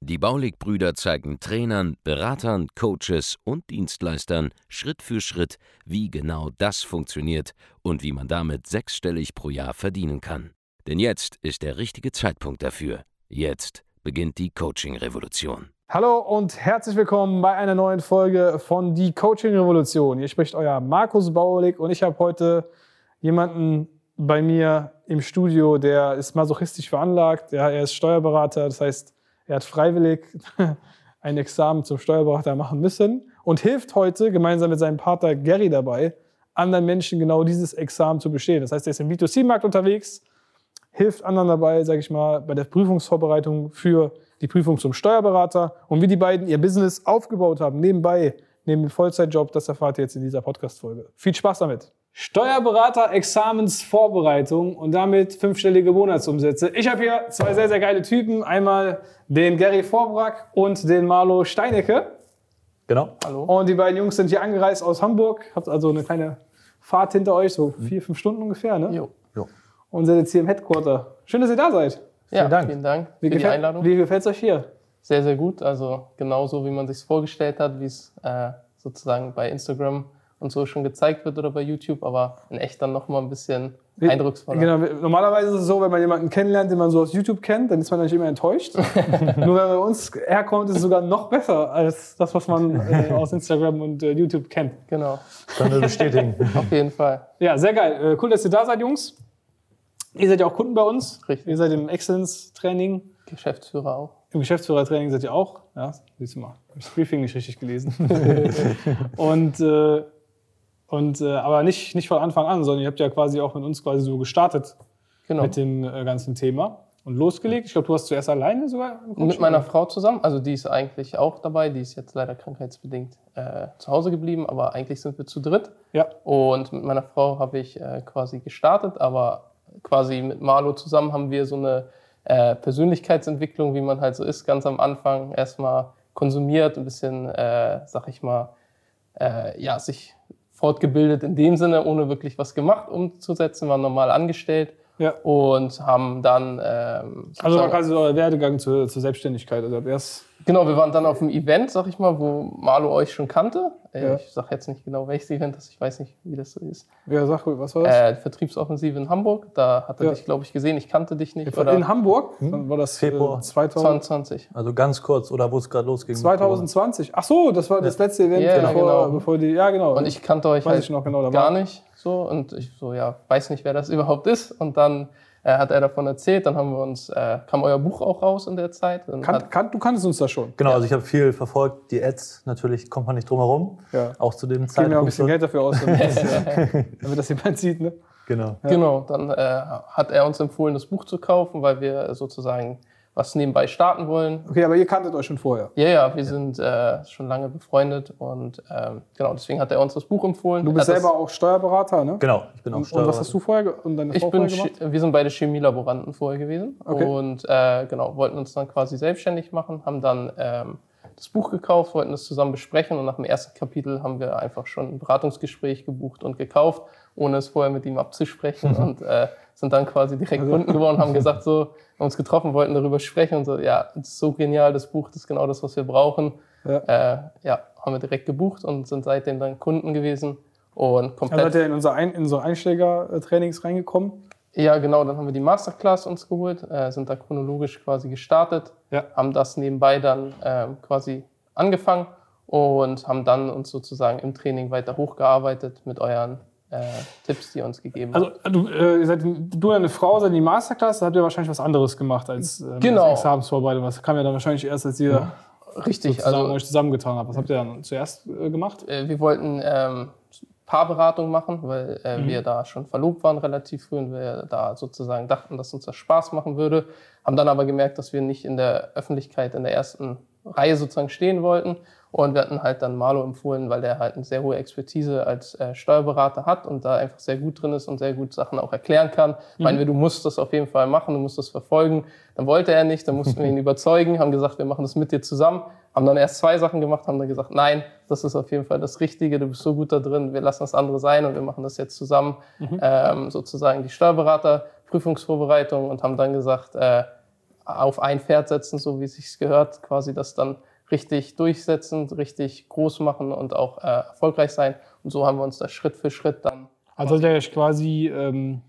Die Baulig-Brüder zeigen Trainern, Beratern, Coaches und Dienstleistern Schritt für Schritt, wie genau das funktioniert und wie man damit sechsstellig pro Jahr verdienen kann. Denn jetzt ist der richtige Zeitpunkt dafür. Jetzt beginnt die Coaching-Revolution. Hallo und herzlich willkommen bei einer neuen Folge von Die Coaching Revolution. Hier spricht euer Markus Baulig und ich habe heute jemanden bei mir im Studio, der ist masochistisch veranlagt. Ja, er ist Steuerberater, das heißt, er hat freiwillig ein Examen zum Steuerberater machen müssen und hilft heute gemeinsam mit seinem Partner Gary dabei, anderen Menschen genau dieses Examen zu bestehen. Das heißt, er ist im B2C-Markt unterwegs, hilft anderen dabei, sage ich mal, bei der Prüfungsvorbereitung für die Prüfung zum Steuerberater und wie die beiden ihr Business aufgebaut haben, nebenbei, neben dem Vollzeitjob, das erfahrt ihr jetzt in dieser Podcast-Folge. Viel Spaß damit! Steuerberater, Examensvorbereitung und damit fünfstellige Monatsumsätze. Ich habe hier zwei sehr, sehr geile Typen. Einmal den Gary Vorbrack und den Marlo Steinecke. Genau. Hallo. Und die beiden Jungs sind hier angereist aus Hamburg. Habt also eine kleine Fahrt hinter euch, so vier, fünf Stunden ungefähr, ne? Jo. jo. Und seid jetzt hier im Headquarter. Schön, dass ihr da seid. Ja, vielen Dank, vielen Dank wie für die Einladung. Wie gefällt es euch hier? Sehr, sehr gut. Also genauso, wie man sich vorgestellt hat, wie es äh, sozusagen bei Instagram und so schon gezeigt wird oder bei YouTube, aber in echt dann nochmal ein bisschen eindrucksvoller. Genau, normalerweise ist es so, wenn man jemanden kennenlernt, den man so aus YouTube kennt, dann ist man eigentlich immer enttäuscht. Nur wenn man bei uns herkommt, ist es sogar noch besser als das, was man äh, aus Instagram und äh, YouTube kennt. Genau. Kann wir bestätigen. Auf jeden Fall. Ja, sehr geil. Äh, cool, dass ihr da seid, Jungs. Ihr seid ja auch Kunden bei uns. Richtig. Ihr seid im Excellence-Training. Geschäftsführer auch. Im Geschäftsführertraining seid ihr auch. Ja, siehst du mal. Ich habe das Briefing nicht richtig gelesen. und äh, und, äh, aber nicht, nicht von Anfang an, sondern ihr habt ja quasi auch mit uns quasi so gestartet genau. mit dem äh, ganzen Thema und losgelegt. Ich glaube, du hast zuerst alleine sogar Mit meiner Frau zusammen. Also die ist eigentlich auch dabei. Die ist jetzt leider krankheitsbedingt äh, zu Hause geblieben, aber eigentlich sind wir zu dritt. Ja. Und mit meiner Frau habe ich äh, quasi gestartet, aber quasi mit Marlo zusammen haben wir so eine äh, Persönlichkeitsentwicklung, wie man halt so ist, ganz am Anfang erstmal konsumiert, ein bisschen, äh, sag ich mal, äh, ja, sich fortgebildet in dem Sinne, ohne wirklich was gemacht umzusetzen, waren normal angestellt ja. und haben dann. Ähm, also war quasi so euer Werdegang zur, zur Selbstständigkeit. Also erst genau, wir waren dann auf einem Event, sag ich mal, wo Marlo euch schon kannte. Äh, ja. Ich sag jetzt nicht genau, welches Event das ist, ich weiß nicht, wie das so ist. Ja, sag, was war das? Äh, Vertriebsoffensive in Hamburg. Da hat er ja. dich, glaube ich, gesehen. Ich kannte dich nicht. Oder? In Hamburg? Hm? Dann war das Februar 2020. Also ganz kurz, oder wo es gerade losging? 2020. Ach so, das war das letzte Event, ja, bevor, genau. bevor die. Ja, genau. Und ich kannte euch weiß halt ich noch genau, gar nicht so und ich so ja weiß nicht wer das überhaupt ist und dann äh, hat er davon erzählt. Dann haben wir uns, äh, kam euer Buch auch raus in der Zeit. Kann, kann, du kanntest uns das schon. Genau, ja. also ich habe viel verfolgt. Die Ads, natürlich kommt man nicht drum herum. Ja. Auch zu dem Zeitpunkt. Wir ein bisschen Geld dafür aus, damit, das, äh, damit das jemand sieht. Ne? Genau. Ja. Genau, dann äh, hat er uns empfohlen, das Buch zu kaufen, weil wir sozusagen was nebenbei starten wollen. Okay, aber ihr kanntet euch schon vorher? Ja, ja, wir sind äh, schon lange befreundet und ähm, genau, deswegen hat er uns das Buch empfohlen. Du bist selber auch Steuerberater, ne? Genau, ich bin auch und, Steuerberater. Und was hast du vorher und deine ich Frau bin vorher gemacht? Wir sind beide Chemielaboranten vorher gewesen okay. und äh, genau, wollten uns dann quasi selbstständig machen, haben dann ähm, das Buch gekauft, wollten das zusammen besprechen und nach dem ersten Kapitel haben wir einfach schon ein Beratungsgespräch gebucht und gekauft, ohne es vorher mit ihm abzusprechen und äh, sind dann quasi direkt also Kunden geworden, haben gesagt so, haben uns getroffen, wollten darüber sprechen und so, ja, das ist so genial, das Buch, das ist genau das, was wir brauchen. Ja, äh, ja haben wir direkt gebucht und sind seitdem dann Kunden gewesen und komplett. Also seid ihr in unser, Ein in unsere Einsteiger-Trainings reingekommen? Ja, genau, dann haben wir die Masterclass uns geholt, äh, sind da chronologisch quasi gestartet, ja. haben das nebenbei dann äh, quasi angefangen und haben dann uns sozusagen im Training weiter hochgearbeitet mit euren äh, Tipps, die ihr uns gegeben also, habt. Also du, äh, seid, du und deine Frau seid in die Masterclass, da habt ihr wahrscheinlich was anderes gemacht als ähm, genau. Examensvorbereitung. Das kam ja dann wahrscheinlich erst, als ihr ja. Richtig, also, euch zusammengetan habt. Was habt ihr dann zuerst äh, gemacht? Äh, wir wollten ähm, Paarberatung machen, weil äh, mhm. wir da schon verlobt waren relativ früh und wir da sozusagen dachten, dass uns das Spaß machen würde. Haben dann aber gemerkt, dass wir nicht in der Öffentlichkeit in der ersten Reihe sozusagen stehen wollten Und wir hatten halt dann Marlo empfohlen, weil der halt eine sehr hohe Expertise als äh, Steuerberater hat und da einfach sehr gut drin ist und sehr gut Sachen auch erklären kann. Mhm. Meinen wir, du musst das auf jeden Fall machen, du musst das verfolgen. Dann wollte er nicht, dann mussten wir ihn überzeugen, haben gesagt, wir machen das mit dir zusammen. Haben dann erst zwei Sachen gemacht, haben dann gesagt, nein, das ist auf jeden Fall das Richtige, du bist so gut da drin, wir lassen das andere sein und wir machen das jetzt zusammen, mhm. ähm, sozusagen die Steuerberaterprüfungsvorbereitung und haben dann gesagt, äh, auf ein Pferd setzen, so wie es sich gehört, quasi das dann richtig durchsetzen, richtig groß machen und auch äh, erfolgreich sein. Und so haben wir uns das Schritt für Schritt dann. Also ihr euch quasi ähm,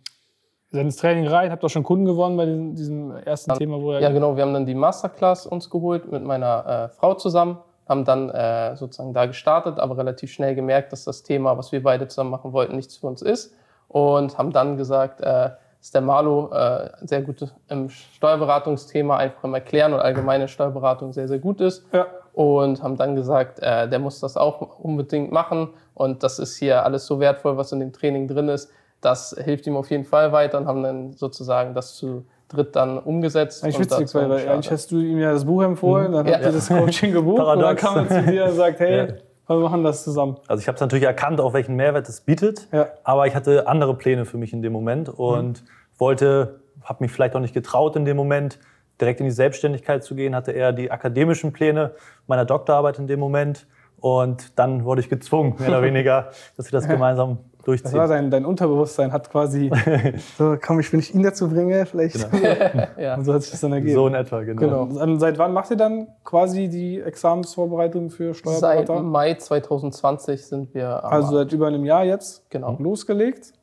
seid ins Training rein, habt auch schon Kunden gewonnen bei diesem, diesem ersten dann, Thema, wo ihr. Ja, genau. Wir haben dann die Masterclass uns geholt mit meiner äh, Frau zusammen, haben dann äh, sozusagen da gestartet, aber relativ schnell gemerkt, dass das Thema, was wir beide zusammen machen wollten, nichts für uns ist. Und haben dann gesagt, äh, ist der Marlo äh, sehr gut im Steuerberatungsthema, einfach im Erklären und allgemeine Steuerberatung sehr, sehr gut ist. Ja. Und haben dann gesagt, äh, der muss das auch unbedingt machen. Und das ist hier alles so wertvoll, was in dem Training drin ist. Das hilft ihm auf jeden Fall weiter und haben dann sozusagen das zu dritt dann umgesetzt. Eigentlich witzig, weil, weil eigentlich hast du ihm ja das Buch empfohlen, dann ja. habt ihr das Coaching gebucht und dann kam man zu dir und sagt, hey, ja wir machen das zusammen. Also ich habe es natürlich erkannt, auch welchen Mehrwert es bietet, ja. aber ich hatte andere Pläne für mich in dem Moment und mhm. wollte, habe mich vielleicht auch nicht getraut in dem Moment, direkt in die Selbstständigkeit zu gehen, hatte eher die akademischen Pläne meiner Doktorarbeit in dem Moment und dann wurde ich gezwungen, mehr oder weniger, dass wir das gemeinsam durchziehen. Das war dein, dein Unterbewusstsein, hat quasi, so komm, ich will nicht ihn dazu bringen, vielleicht. Genau. ja. Und so hat sich das dann ergeben. So in etwa, genau. genau. Und seit wann macht ihr dann quasi die Examensvorbereitung für Steuerberater? Seit Mai 2020 sind wir am Also seit über einem Jahr jetzt genau. losgelegt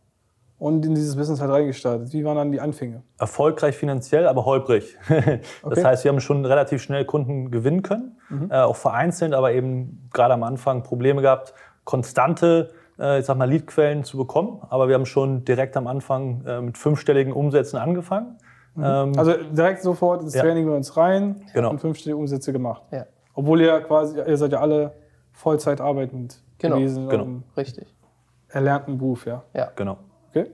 und in dieses Business halt reingestartet. Wie waren dann die Anfänge? Erfolgreich finanziell, aber holprig. das okay. heißt, wir haben schon relativ schnell Kunden gewinnen können, mhm. äh, auch vereinzelt, aber eben gerade am Anfang Probleme gehabt, konstante ich sag mal, Leadquellen zu bekommen. Aber wir haben schon direkt am Anfang äh, mit fünfstelligen Umsätzen angefangen. Mhm. Ähm, also direkt sofort ins ja. Training bei uns rein genau. und fünfstellige Umsätze gemacht. Ja. Obwohl ihr quasi, ihr seid ja alle Vollzeit arbeitend genau. gewesen. Genau, richtig. Erlernten Beruf, ja. Ja. Genau. Okay.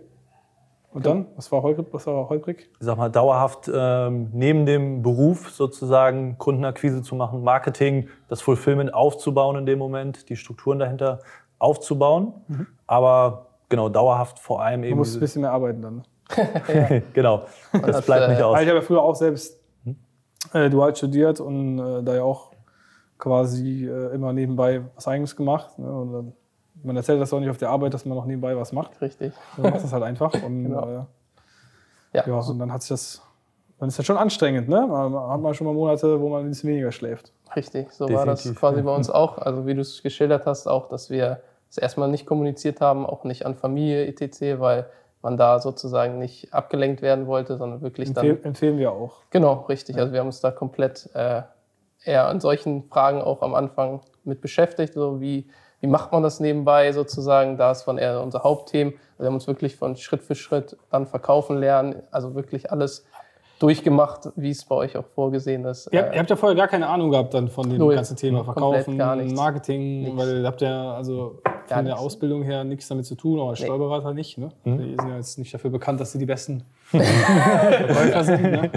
Und dann? Was war holprig? Was war holprig? Ich sag mal, dauerhaft ähm, neben dem Beruf sozusagen Kundenakquise zu machen, Marketing, das Fulfillment aufzubauen in dem Moment, die Strukturen dahinter aufzubauen. Mhm. Aber genau, dauerhaft vor allem eben. Du musst ein bisschen mehr arbeiten dann. Ne? genau, das bleibt nicht aus. Ich habe ja früher auch selbst hm? äh, dual studiert und äh, da ja auch quasi äh, immer nebenbei was Eigenes gemacht. Ne? Und dann, man erzählt das auch nicht auf der Arbeit, dass man noch nebenbei was macht. Richtig. Man macht das halt einfach. Und, genau. Äh, ja. ja, und dann hat sich das, dann ist das schon anstrengend, ne? Man hat man schon mal Monate, wo man ein bisschen weniger schläft. Richtig, so Definitiv. war das quasi bei uns auch. Also wie du es geschildert hast, auch, dass wir es erstmal nicht kommuniziert haben, auch nicht an Familie etc., weil man da sozusagen nicht abgelenkt werden wollte, sondern wirklich Empfehl, dann. Empfehlen wir auch. Genau, richtig. Ja. Also wir haben uns da komplett äh, eher an solchen Fragen auch am Anfang mit beschäftigt, so wie, wie macht man das nebenbei sozusagen. Da ist von eher unser Hauptthema. Wir haben uns wirklich von Schritt für Schritt dann verkaufen lernen, also wirklich alles durchgemacht, wie es bei euch auch vorgesehen ist. Ihr, habt, ihr habt ja vorher gar keine Ahnung gehabt dann von dem Null. ganzen Thema Verkaufen, Marketing, nichts. weil ihr habt ja also gar von der nichts. Ausbildung her nichts damit zu tun, aber als nee. Steuerberater nicht. Ne? Mhm. Die sind ja jetzt nicht dafür bekannt, dass sie die besten Verkäufer sind. Ne?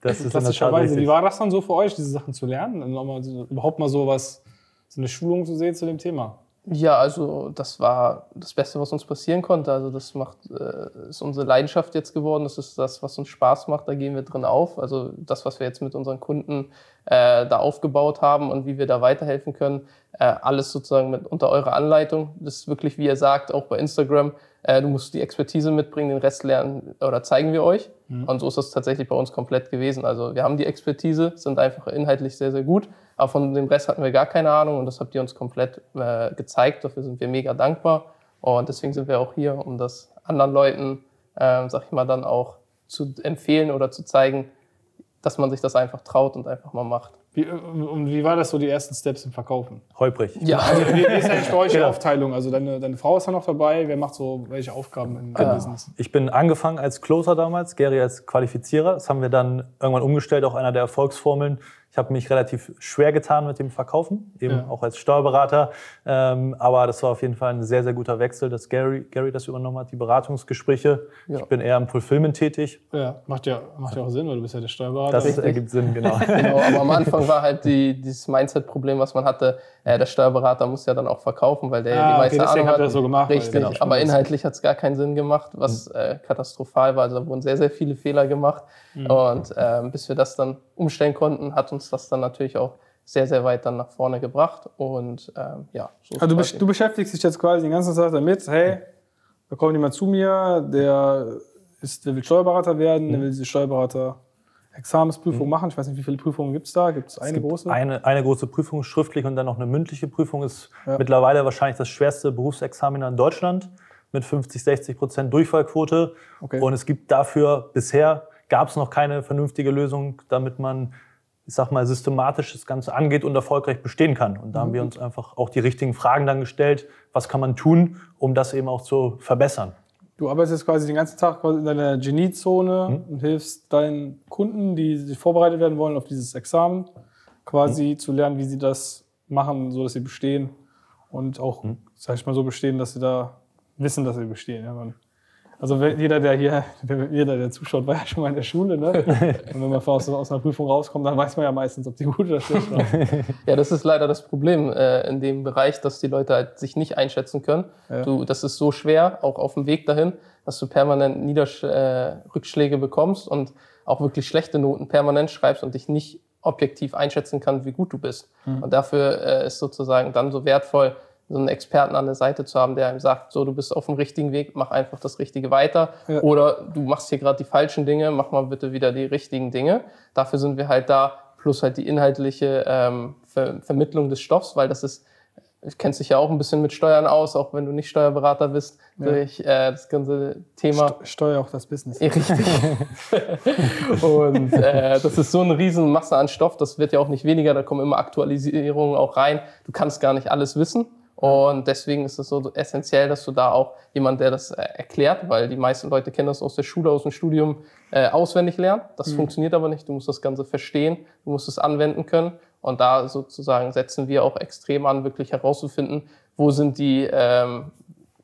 Das ist klassischerweise. Wie war das dann so für euch, diese Sachen zu lernen? Und überhaupt mal so was, so eine Schulung zu sehen zu dem Thema? Ja, also das war das Beste, was uns passieren konnte. Also das macht, äh, ist unsere Leidenschaft jetzt geworden. Das ist das, was uns Spaß macht. Da gehen wir drin auf. Also das, was wir jetzt mit unseren Kunden äh, da aufgebaut haben und wie wir da weiterhelfen können, äh, alles sozusagen mit unter eurer Anleitung. Das ist wirklich, wie ihr sagt, auch bei Instagram. Äh, du musst die Expertise mitbringen, den Rest lernen oder zeigen wir euch. Mhm. Und so ist das tatsächlich bei uns komplett gewesen. Also wir haben die Expertise, sind einfach inhaltlich sehr, sehr gut aber von dem Rest hatten wir gar keine Ahnung und das habt ihr uns komplett äh, gezeigt. Dafür sind wir mega dankbar. Und deswegen sind wir auch hier, um das anderen Leuten, äh, sag ich mal, dann auch zu empfehlen oder zu zeigen, dass man sich das einfach traut und einfach mal macht. Wie, und wie war das so, die ersten Steps im Verkaufen? Holprig. Ja. Also, wie, ist eigentlich eure genau. Aufteilung? Also deine, deine Frau ist ja noch dabei. Wer macht so welche Aufgaben im äh, Business? Ich bin angefangen als Closer damals, Gary als Qualifizierer. Das haben wir dann irgendwann umgestellt, auch einer der Erfolgsformeln Ich habe mich relativ schwer getan mit dem Verkaufen, eben ja. auch als Steuerberater. Ähm, aber das war auf jeden Fall ein sehr, sehr guter Wechsel, dass Gary, Gary das übernommen hat, die Beratungsgespräche. Ja. Ich bin eher im Fulfillment tätig. Ja, macht ja, macht ja auch Sinn, weil du bist ja der Steuerberater. Das Richtig. ergibt Sinn, genau. genau. Aber am Anfang war halt die, dieses Mindset-Problem, was man hatte. Äh, der Steuerberater muss ja dann auch verkaufen, weil der ah, die meiste okay, Ahnung hat. so gemacht. Richtig, genau. aber inhaltlich hat es gar keinen Sinn gemacht, was mhm. äh, katastrophal war. Also da wurden sehr, sehr viele Fehler gemacht. Mhm. Und äh, bis wir das dann umstellen konnten, hat uns das dann natürlich auch sehr, sehr weit dann nach vorne gebracht. Und ähm, ja, so also du, du, beschäftigst dich jetzt quasi den ganzen Tag damit, hey, da kommt jemand zu mir, der, ist, der will Steuerberater werden, mhm. der will diese Steuerberater Examensprüfung mhm. machen. Ich weiß nicht, wie viele Prüfungen gibt es da? Gibt es eine große? Eine, eine große Prüfung schriftlich und dann noch eine mündliche Prüfung ist ja. mittlerweile wahrscheinlich das schwerste Berufsexamen in Deutschland mit 50, 60 Prozent Durchfallquote. Okay. Und es gibt dafür bisher gab es noch keine vernünftige Lösung, damit man ich sag mal, systematisch das Ganze angeht und erfolgreich bestehen kann. Und da haben wir mhm. uns einfach auch die richtigen Fragen dann gestellt, was kann man tun, um das eben auch zu verbessern. Du arbeitest quasi den ganzen Tag in deiner Geniezone mhm. und hilfst deinen Kunden, die sich vorbereitet werden wollen auf dieses Examen, quasi mhm. zu lernen, wie sie das machen, so dass sie bestehen und auch, mhm. sag ich mal, so bestehen, dass sie da wissen, dass sie bestehen. Ja, also jeder, der hier, jeder, der zuschaut, war ja schon mal in der Schule. Ne? Und wenn man aus, aus einer Prüfung rauskommt, dann weiß man ja meistens, ob die gut oder schlecht war. Ja, das ist leider das Problem äh, in dem Bereich, dass die Leute halt sich nicht einschätzen können. Ja. Du, das ist so schwer, auch auf dem Weg dahin, dass du permanent Niedersch äh, Rückschläge bekommst und auch wirklich schlechte Noten permanent schreibst und dich nicht objektiv einschätzen kannst, wie gut du bist. Mhm. Und dafür äh, ist sozusagen dann so wertvoll, so einen Experten an der Seite zu haben, der einem sagt, so, du bist auf dem richtigen Weg, mach einfach das Richtige weiter. Ja. Oder du machst hier gerade die falschen Dinge, mach mal bitte wieder die richtigen Dinge. Dafür sind wir halt da, plus halt die inhaltliche ähm, Ver Vermittlung des Stoffs, weil das ist, du kennst dich ja auch ein bisschen mit Steuern aus, auch wenn du nicht Steuerberater bist, ja. durch äh, das ganze Thema. St Steuer auch das Business. Richtig. und äh, das ist so eine riesen Masse an Stoff, das wird ja auch nicht weniger, da kommen immer Aktualisierungen auch rein. Du kannst gar nicht alles wissen. Und deswegen ist es so essentiell, dass du da auch jemand, der das äh, erklärt, weil die meisten Leute kennen das aus der Schule, aus dem Studium, äh, auswendig lernen. Das mhm. funktioniert aber nicht. Du musst das Ganze verstehen, du musst es anwenden können. Und da sozusagen setzen wir auch extrem an, wirklich herauszufinden, wo sind die ähm,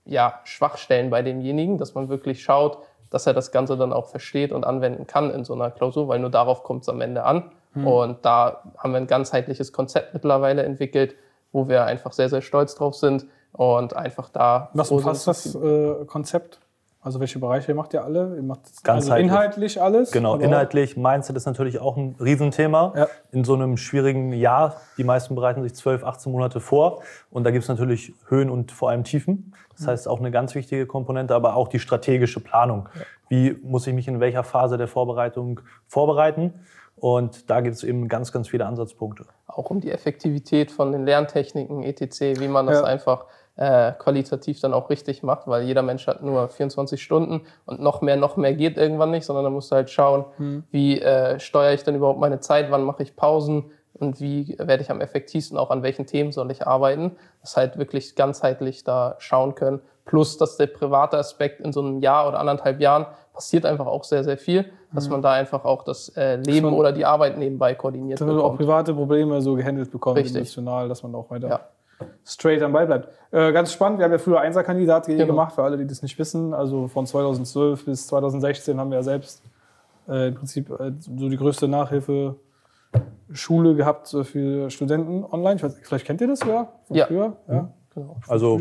ja, Schwachstellen bei demjenigen, dass man wirklich schaut, dass er das Ganze dann auch versteht und anwenden kann in so einer Klausur, weil nur darauf kommt es am Ende an. Mhm. Und da haben wir ein ganzheitliches Konzept mittlerweile entwickelt, wo wir einfach sehr, sehr stolz drauf sind und einfach da. Was umfasst das äh, Konzept? Also welche Bereiche macht ihr alle? Ihr macht also inhaltlich alles? Genau, inhaltlich. Mindset ist natürlich auch ein Riesenthema. Ja. In so einem schwierigen Jahr, die meisten bereiten sich 12, 18 Monate vor. Und da gibt es natürlich Höhen und vor allem Tiefen. Das mhm. heißt auch eine ganz wichtige Komponente, aber auch die strategische Planung. Ja. Wie muss ich mich in welcher Phase der Vorbereitung vorbereiten? Und da gibt es eben ganz, ganz viele Ansatzpunkte. Auch um die Effektivität von den Lerntechniken, etc., wie man das ja. einfach äh, qualitativ dann auch richtig macht, weil jeder Mensch hat nur 24 Stunden und noch mehr, noch mehr geht irgendwann nicht, sondern da musst du halt schauen, hm. wie äh, steuere ich denn überhaupt meine Zeit, wann mache ich Pausen und wie werde ich am effektivsten auch an welchen Themen soll ich arbeiten. Das halt wirklich ganzheitlich da schauen können. Plus, dass der private Aspekt in so einem Jahr oder anderthalb Jahren passiert einfach auch sehr, sehr viel, dass mhm. man da einfach auch das äh, Leben oder die Arbeit nebenbei koordiniert dass man auch private Probleme so gehandelt bekommt, Richtig. emotional, dass man auch weiter ja. straight am Ball bleibt. Äh, ganz spannend, wir haben ja früher Einserkandidat genau. gemacht, für alle, die das nicht wissen. Also von 2012 bis 2016 haben wir ja selbst äh, im Prinzip äh, so die größte Nachhilfe Schule gehabt für Studenten online. Weiß, vielleicht kennt ihr das ja von ja. früher. Ja. Mhm. Genau. Also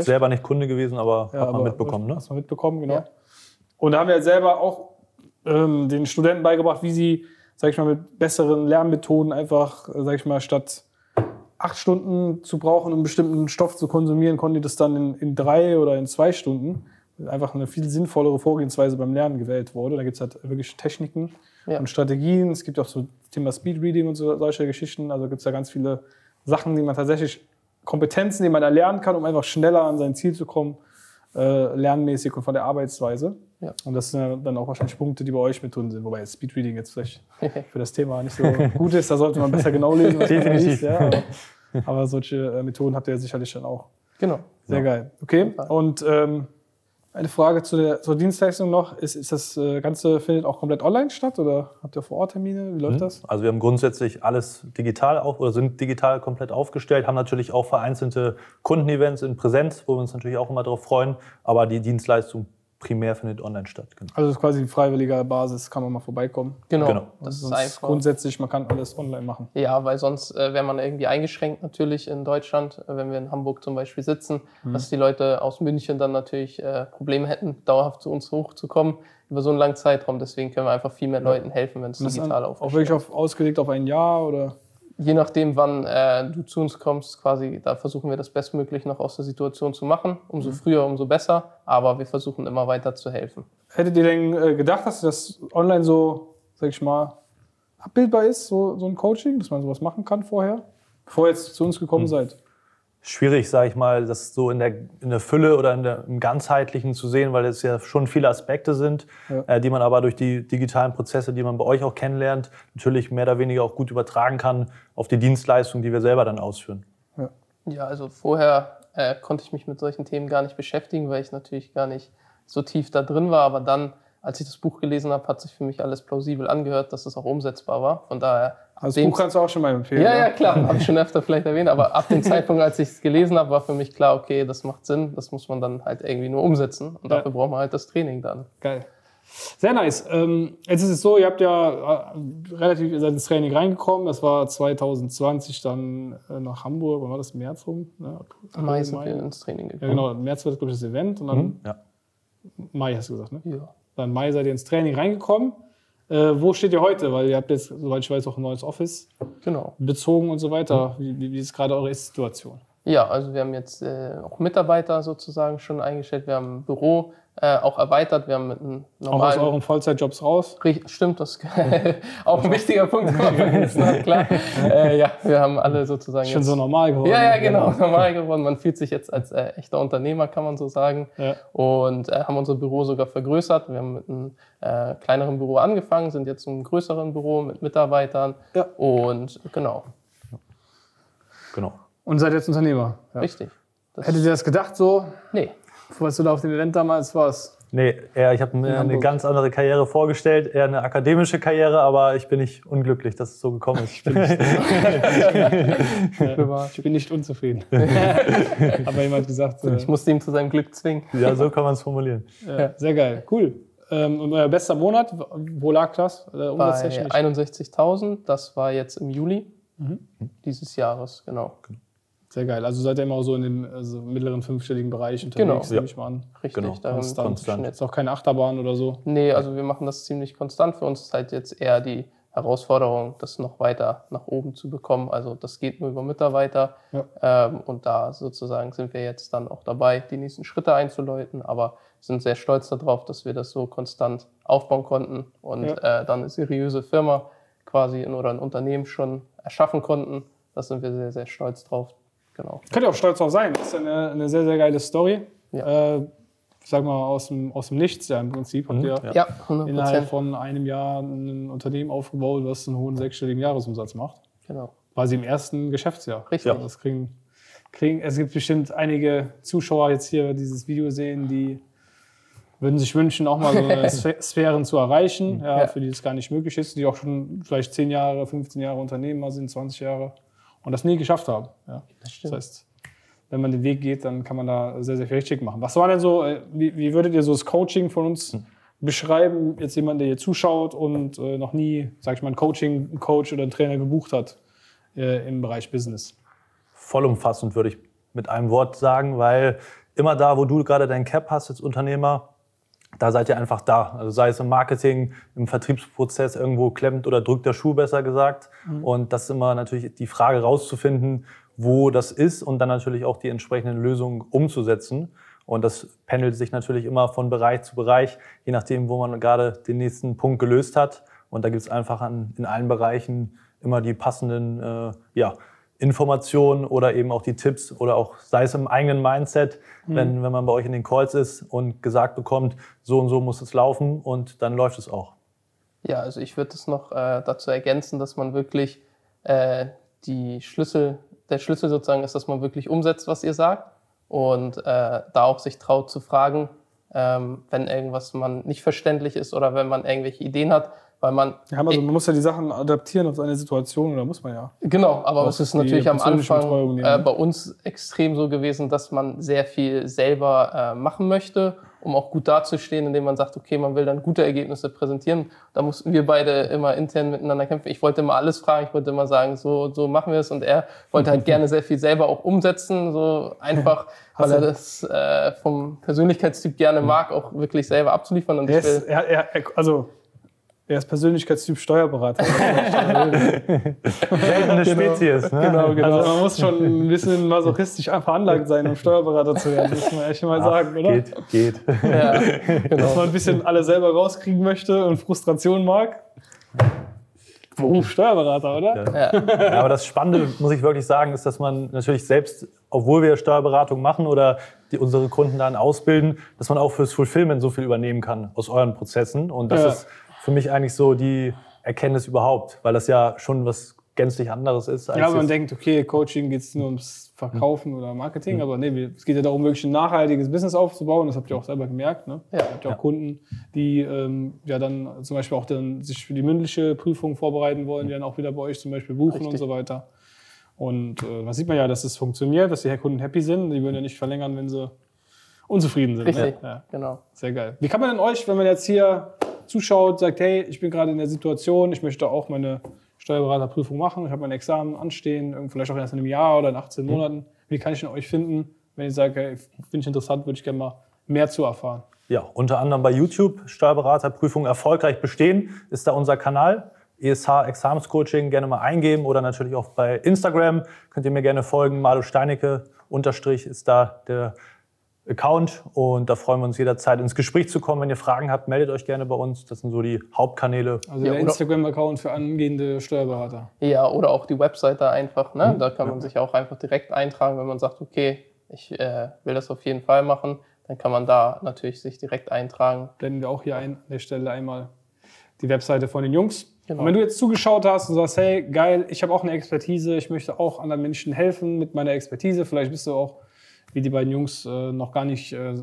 selber nicht Kunde gewesen, aber ja, hat man mitbekommen, ne? Hast du mitbekommen, genau. Ja. Und da haben wir selber auch ähm, den Studenten beigebracht, wie sie, sag ich mal, mit besseren Lernmethoden einfach, sag ich mal, statt acht Stunden zu brauchen, um einen bestimmten Stoff zu konsumieren, konnten die das dann in, in drei oder in zwei Stunden. Einfach eine viel sinnvollere Vorgehensweise beim Lernen gewählt wurde. Da gibt es halt wirklich Techniken ja. und Strategien. Es gibt auch so Thema Speedreading und so, solche Geschichten. Also gibt es da ganz viele Sachen, die man tatsächlich, Kompetenzen, die man erlernen kann, um einfach schneller an sein Ziel zu kommen, äh, lernmäßig und von der Arbeitsweise. Ja. Und das sind dann auch wahrscheinlich Punkte, die bei euch mit drin sind. Wobei Speedreading jetzt vielleicht für das Thema nicht so gut ist. Da sollte man besser genau lesen, was man liest. Ja, aber, aber, solche äh, Methoden habt ihr ja sicherlich dann auch. Genau. Sehr ja. geil. Okay. Und ähm, Eine Frage zu der, zur Dienstleistung noch. Ist, ist das äh, Ganze findet auch komplett online statt oder habt ihr vor Ort Termine? Wie läuft mhm. das? Also wir haben grundsätzlich alles digital auf oder sind digital komplett aufgestellt, haben natürlich auch vereinzelte Kundenevents in Präsenz, wo wir uns natürlich auch immer darauf freuen, aber die Dienstleistung primär findet online statt. Genau. Also das ist quasi freiwilliger Basis, kann man mal vorbeikommen. Genau. genau. Das ist einfach. Grundsätzlich, man kann alles online machen. Ja, weil sonst äh, wäre man irgendwie eingeschränkt natürlich in Deutschland, äh, wenn wir in Hamburg zum Beispiel sitzen, mhm. dass die Leute aus München dann natürlich äh, Probleme hätten, dauerhaft zu uns hochzukommen über so einen langen Zeitraum. Deswegen können wir einfach viel mehr Leuten helfen, wenn es digital aufgestellt ist. Auch wirklich auf, ausgelegt auf ein Jahr oder? Je nachdem, wann äh, du zu uns kommst, quasi, da versuchen wir das bestmöglich noch aus der Situation zu machen. Umso mhm. früher, umso besser. Aber wir versuchen immer weiter zu helfen. Hättet ihr denn äh, gedacht, dass das online so, sag ich mal, abbildbar ist, so, so ein Coaching, dass man sowas machen kann vorher, bevor ihr jetzt zu uns gekommen mhm. seid? Schwierig, sage ich mal, das so in der, in der Fülle oder in der, im Ganzheitlichen zu sehen, weil es ja schon viele Aspekte sind, ja. äh, die man aber durch die digitalen Prozesse, die man bei euch auch kennenlernt, natürlich mehr oder weniger auch gut übertragen kann auf die Dienstleistung, die wir selber dann ausführen. Ja, ja also vorher äh, konnte ich mich mit solchen Themen gar nicht beschäftigen, weil ich natürlich gar nicht so tief da drin war, aber dann als ich das Buch gelesen habe, hat sich für mich alles plausibel angehört, dass es auch umsetzbar war. Von daher. Also das Buch kannst du auch schon mal empfehlen. Ja, ja, klar, habe ich schon öfter vielleicht erwähnt. Aber ab dem Zeitpunkt, als ich es gelesen habe, war für mich klar, okay, das macht Sinn, das muss man dann halt irgendwie nur umsetzen. Und dafür ja. braucht man halt das Training dann. Geil. Sehr nice. Ähm, jetzt ist es so, ihr habt ja äh, relativ, ihr seid ins Training reingekommen. Das war 2020 dann äh, nach Hamburg. Wann war das? März rum? Ne? Mai sind wir ins Training gekommen. Ja, genau. März war das, glaube ich, das Event. Und dann mhm. ja. Mai hast du gesagt, ne? Ja. Dann Mai seid ihr ins Training reingekommen. Äh, wo steht ihr heute? Weil ihr habt jetzt, soweit ich weiß, auch ein neues Office genau. bezogen und so weiter. Wie, wie ist gerade eure Situation? Ja, also wir haben jetzt äh, auch Mitarbeiter sozusagen schon eingestellt. Wir haben ein Büro äh, auch erweitert. Wir haben mit einem normalen... Auch aus euren Vollzeitjobs raus? Stimmt, das ist auch ein wichtiger Punkt. klar. Äh, ja, wir haben alle sozusagen Schon so normal geworden. Ja, ja, genau, normal geworden. Man fühlt sich jetzt als äh, echter Unternehmer, kann man so sagen. Ja. Und äh, haben unser Büro sogar vergrößert. Wir haben mit einem äh, kleineren Büro angefangen, sind jetzt im größeren Büro mit Mitarbeitern. Ja. Und genau. Genau. Und seid jetzt Unternehmer? Ja. Richtig. Das Hättet ihr das gedacht so? Nee. Was du da auf dem Event damals warst? Nee, eher, ich habe mir eine ganz andere Karriere vorgestellt, eher eine akademische Karriere, aber ich bin nicht unglücklich, dass es so gekommen ist. ich, bin nicht, ich bin nicht unzufrieden. aber jemand gesagt. Ich musste ihm zu seinem Glück zwingen. Ja, so kann man es formulieren. Ja, sehr geil, cool. Ähm, und euer bester Monat, wo lag das? Äh, Bei 61.000, das war jetzt im Juli mhm. dieses Jahres, genau. genau. Sehr geil. Also seid ihr immer so in dem also mittleren fünfstelligen Bereich unterwegs, genau. nehme ich mal an. Richtig, genau. darin konstant. konstant. Jetzt auch keine Achterbahn oder so? Nee, also wir machen das ziemlich konstant. Für uns ist halt jetzt eher die Herausforderung, das noch weiter nach oben zu bekommen. Also das geht nur über Mitarbeiter. Ja. Ähm, und da sozusagen sind wir jetzt dann auch dabei, die nächsten Schritte einzuläuten. Aber sind sehr stolz darauf, dass wir das so konstant aufbauen konnten und ja. äh, dann eine seriöse Firma quasi in, oder ein Unternehmen schon erschaffen konnten. Da sind wir sehr, sehr stolz drauf. Genau. Könnt ihr auch stolz drauf sein. Das ist eine, eine sehr, sehr geile Story. Ja. Äh, sag mal, aus dem, aus dem Nichts ja im Prinzip. Habt mhm. ihr ja, innerhalb von einem Jahr ein Unternehmen aufgebaut, was einen hohen sechsstelligen Jahresumsatz macht. Genau. Quasi im ersten Geschäftsjahr. Richtig. Ja. Das kriegen, kriegen, es gibt bestimmt einige Zuschauer jetzt hier dieses Video sehen, die würden sich wünschen, auch mal so eine Sphären zu erreichen, ja, ja. für die es gar nicht möglich ist, die auch schon vielleicht 10 Jahre, 15 Jahre Unternehmer sind, 20 Jahre und das nie geschafft haben. Ja. Das, das, heißt, wenn man den Weg geht, dann kann man da sehr, sehr viel richtig machen. Was war denn so, äh, wie, wie würdet ihr so das Coaching von uns hm. beschreiben? Jetzt jemand, der hier zuschaut und äh, noch nie, sag ich mal, ein Coaching, einen Coach oder einen Trainer gebucht hat äh, im Bereich Business. Vollumfassend würde ich mit einem Wort sagen, weil immer da, wo du gerade dein Cap hast als Unternehmer, da seid ihr einfach da. Also sei es im Marketing, im Vertriebsprozess irgendwo klemmt oder drückt der Schuh besser gesagt. Mhm. Und das ist immer natürlich die Frage rauszufinden, wo das ist und dann natürlich auch die entsprechenden Lösungen umzusetzen. Und das pendelt sich natürlich immer von Bereich zu Bereich, je nachdem, wo man gerade den nächsten Punkt gelöst hat. Und da gibt es einfach an, in allen Bereichen immer die passenden äh, ja, Informationen oder eben auch die Tipps oder auch sei es im eigenen Mindset, mhm. wenn, wenn man bei euch in den Calls ist und gesagt bekommt, so und so muss es laufen und dann läuft es auch. Ja, also ich würde es noch äh, dazu ergänzen, dass man wirklich äh, die Schlüssel, der Schlüssel sozusagen ist, dass man wirklich umsetzt, was ihr sagt und äh, da auch sich traut zu fragen, ähm, wenn irgendwas man nicht verständlich ist oder wenn man irgendwelche Ideen hat, weil man. Ja, also man muss ja die Sachen adaptieren auf seine Situation, oder muss man ja. Genau, aber es ist natürlich am Anfang äh, bei uns extrem so gewesen, dass man sehr viel selber äh, machen möchte um auch gut dazustehen, indem man sagt, okay, man will dann gute Ergebnisse präsentieren. Da mussten wir beide immer intern miteinander kämpfen. Ich wollte immer alles fragen, ich wollte immer sagen, so, so machen wir es. Und er wollte halt gerne sehr viel selber auch umsetzen, so einfach, weil er das äh, vom Persönlichkeitstyp gerne mag, auch wirklich selber abzuliefern. Und er ist, er, er, also er ist Persönlichkeitstyp Steuerberater. Seltene genau. Spezies. Ne? Genau, genau. Also man muss schon ein bisschen masochistisch veranlagt sein, um Steuerberater zu werden, muss man echt mal Ach, sagen, oder? Geht, geht. Ja, genau. Dass man ein bisschen alle selber rauskriegen möchte und Frustration mag. Beruf Steuerberater, oder? Ja. ja. aber das Spannende, muss ich wirklich sagen, ist, dass man natürlich selbst, obwohl wir Steuerberatung machen oder die unsere Kunden dann ausbilden, dass man auch fürs Fulfillment so viel übernehmen kann aus euren Prozessen. Und das ja. ist für mich eigentlich so die Erkenntnis überhaupt, weil das ja schon was gänzlich anderes ist. ja, man denkt, okay, Coaching geht es nur ums Verkaufen mhm. oder Marketing, mhm. aber nee, es geht ja darum, wirklich ein nachhaltiges Business aufzubauen. Das habt ihr auch selber gemerkt. Ne? Ja. Ihr habt ja auch ja. Kunden, die ähm, ja dann zum Beispiel auch dann sich für die mündliche Prüfung vorbereiten wollen, die dann auch wieder bei euch zum Beispiel buchen Richtig. und so weiter. Und äh, da sieht man ja, dass es funktioniert, dass die Kunden happy sind. Die würden ja nicht verlängern, wenn sie unzufrieden sind. Richtig, ne? ja. genau. Sehr geil. Wie kann man denn euch, wenn man jetzt hier zuschaut, sagt, hey, ich bin gerade in der Situation, ich möchte auch meine Steuerberaterprüfung machen, ich habe mein Examen anstehen, vielleicht auch erst in einem Jahr oder in 18 Monaten. Wie kann ich denn euch finden, wenn ich sage, hey, finde ich interessant, würde ich gerne mal mehr zu erfahren? Ja, unter anderem bei YouTube, Steuerberaterprüfung erfolgreich bestehen, ist da unser Kanal. ESH Examenscoaching gerne mal eingeben oder natürlich auch bei Instagram könnt ihr mir gerne folgen. Malo Steinecke unterstrich ist da der Account und da freuen wir uns jederzeit ins Gespräch zu kommen. Wenn ihr Fragen habt, meldet euch gerne bei uns. Das sind so die Hauptkanäle. Also der Instagram-Account für angehende Steuerberater. Ja, oder auch die Webseite einfach. Ne? Mhm. Da kann man sich auch einfach direkt eintragen, wenn man sagt, okay, ich äh, will das auf jeden Fall machen. Dann kann man da natürlich sich direkt eintragen. Blenden wir auch hier ein, an der Stelle einmal die Webseite von den Jungs. Genau. Und wenn du jetzt zugeschaut hast und sagst, hey, geil, ich habe auch eine Expertise, ich möchte auch anderen Menschen helfen mit meiner Expertise, vielleicht bist du auch wie die beiden Jungs äh, noch gar nicht, äh,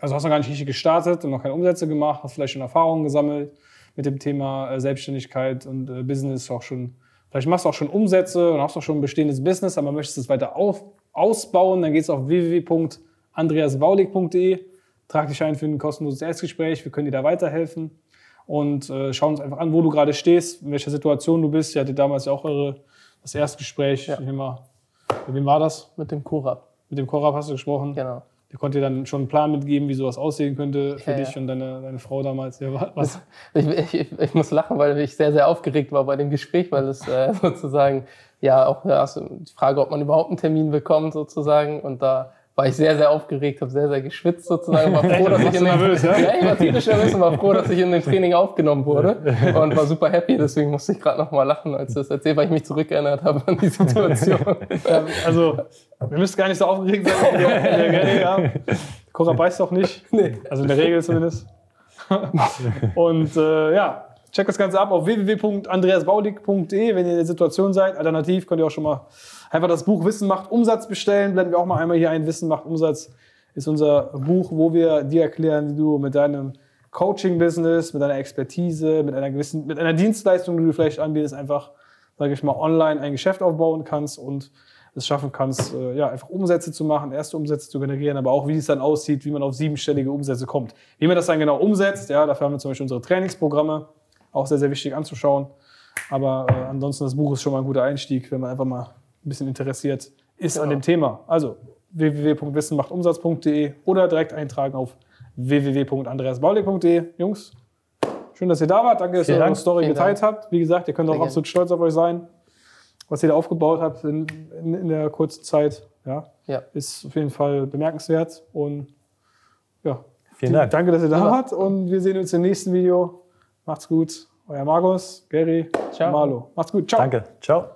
also hast noch gar nicht richtig gestartet und noch keine Umsätze gemacht, hast vielleicht schon Erfahrungen gesammelt mit dem Thema äh, Selbstständigkeit und äh, Business auch schon. Vielleicht machst du auch schon Umsätze und hast auch schon ein bestehendes Business, aber möchtest es weiter auf, ausbauen, dann geht's auf www.andreasbaulig.de. Trag dich ein für ein kostenloses Erstgespräch, wir können dir da weiterhelfen und äh, schauen uns einfach an, wo du gerade stehst, in welcher Situation du bist. Ihr hattet damals ja auch eure, das Erstgespräch. Ja. Mal, mit wem war das? Mit dem Kurab. Mit dem Korab hast du gesprochen? Genau. Der konnte dir dann schon einen Plan mitgeben, wie sowas aussehen könnte für ja, dich ja. und deine, deine Frau damals. Ja, was? Ich, ich, ich, muss lachen, weil ich sehr, sehr aufgeregt war bei dem Gespräch, weil es äh, sozusagen ja auch ja, also die Frage, ob man überhaupt einen Termin bekommt sozusagen und da war ich sehr, sehr aufgeregt, habe sehr, sehr geschwitzt sozusagen. War froh, dass ich in den, nervös, ja? ja, ich war tierisch nervös und war froh, dass ich in dem Training aufgenommen wurde und war super happy. Deswegen musste ich gerade noch mal lachen, als das erzählt, weil ich mich zurückerinnert habe an die Situation. also, wir müssen gar nicht so aufgeregt sein, wie wir Gary haben. Cora beißt auch nicht. Nee. Also in der Regel zumindest. und äh, ja, check das Ganze ab auf www.andreasbaulig.de, wenn ihr in der Situation seid. Alternativ könnt ihr auch schon mal einfach das Buch Wissen macht Umsatz bestellen. Blenden wir auch mal einmal hier ein. Wissen macht Umsatz ist unser Buch, wo wir dir erklären, wie du mit deinem Coaching-Business, mit deiner Expertise, mit einer gewissen, mit einer Dienstleistung, die du vielleicht anbietest, einfach, sage ich mal, online ein Geschäft aufbauen kannst und es schaffen kannst, äh, ja, einfach Umsätze zu machen, erste Umsätze zu generieren, aber auch wie es dann aussieht, wie man auf siebenstellige Umsätze kommt. Wie man das dann genau umsetzt, ja, dafür haben wir zum Beispiel unsere Trainingsprogramme, auch sehr, sehr wichtig anzuschauen. Aber äh, ansonsten, das Buch ist schon mal ein guter Einstieg, wenn man einfach mal ein bisschen interessiert ist genau. an dem Thema. Also www.wissenmachtumsatz.de oder direkt eintragen auf www.andreasbaulig.de. Jungs, schön, dass ihr da wart. Danke, dass Vielen ihr eure Story Vielen geteilt Dank. habt. Wie gesagt, ihr könnt auch absolut stolz auf euch sein, was ihr da aufgebaut habt in, in, in der kurzen Zeit. Ja, ja, ist auf jeden Fall bemerkenswert. Und ja, Vielen Dank. Danke, dass ihr da wart. Und wir sehen uns im nächsten Video. Macht's gut. Euer Markus, Gary, Ciao. Marlo. Macht's gut. Ciao. Danke. Ciao.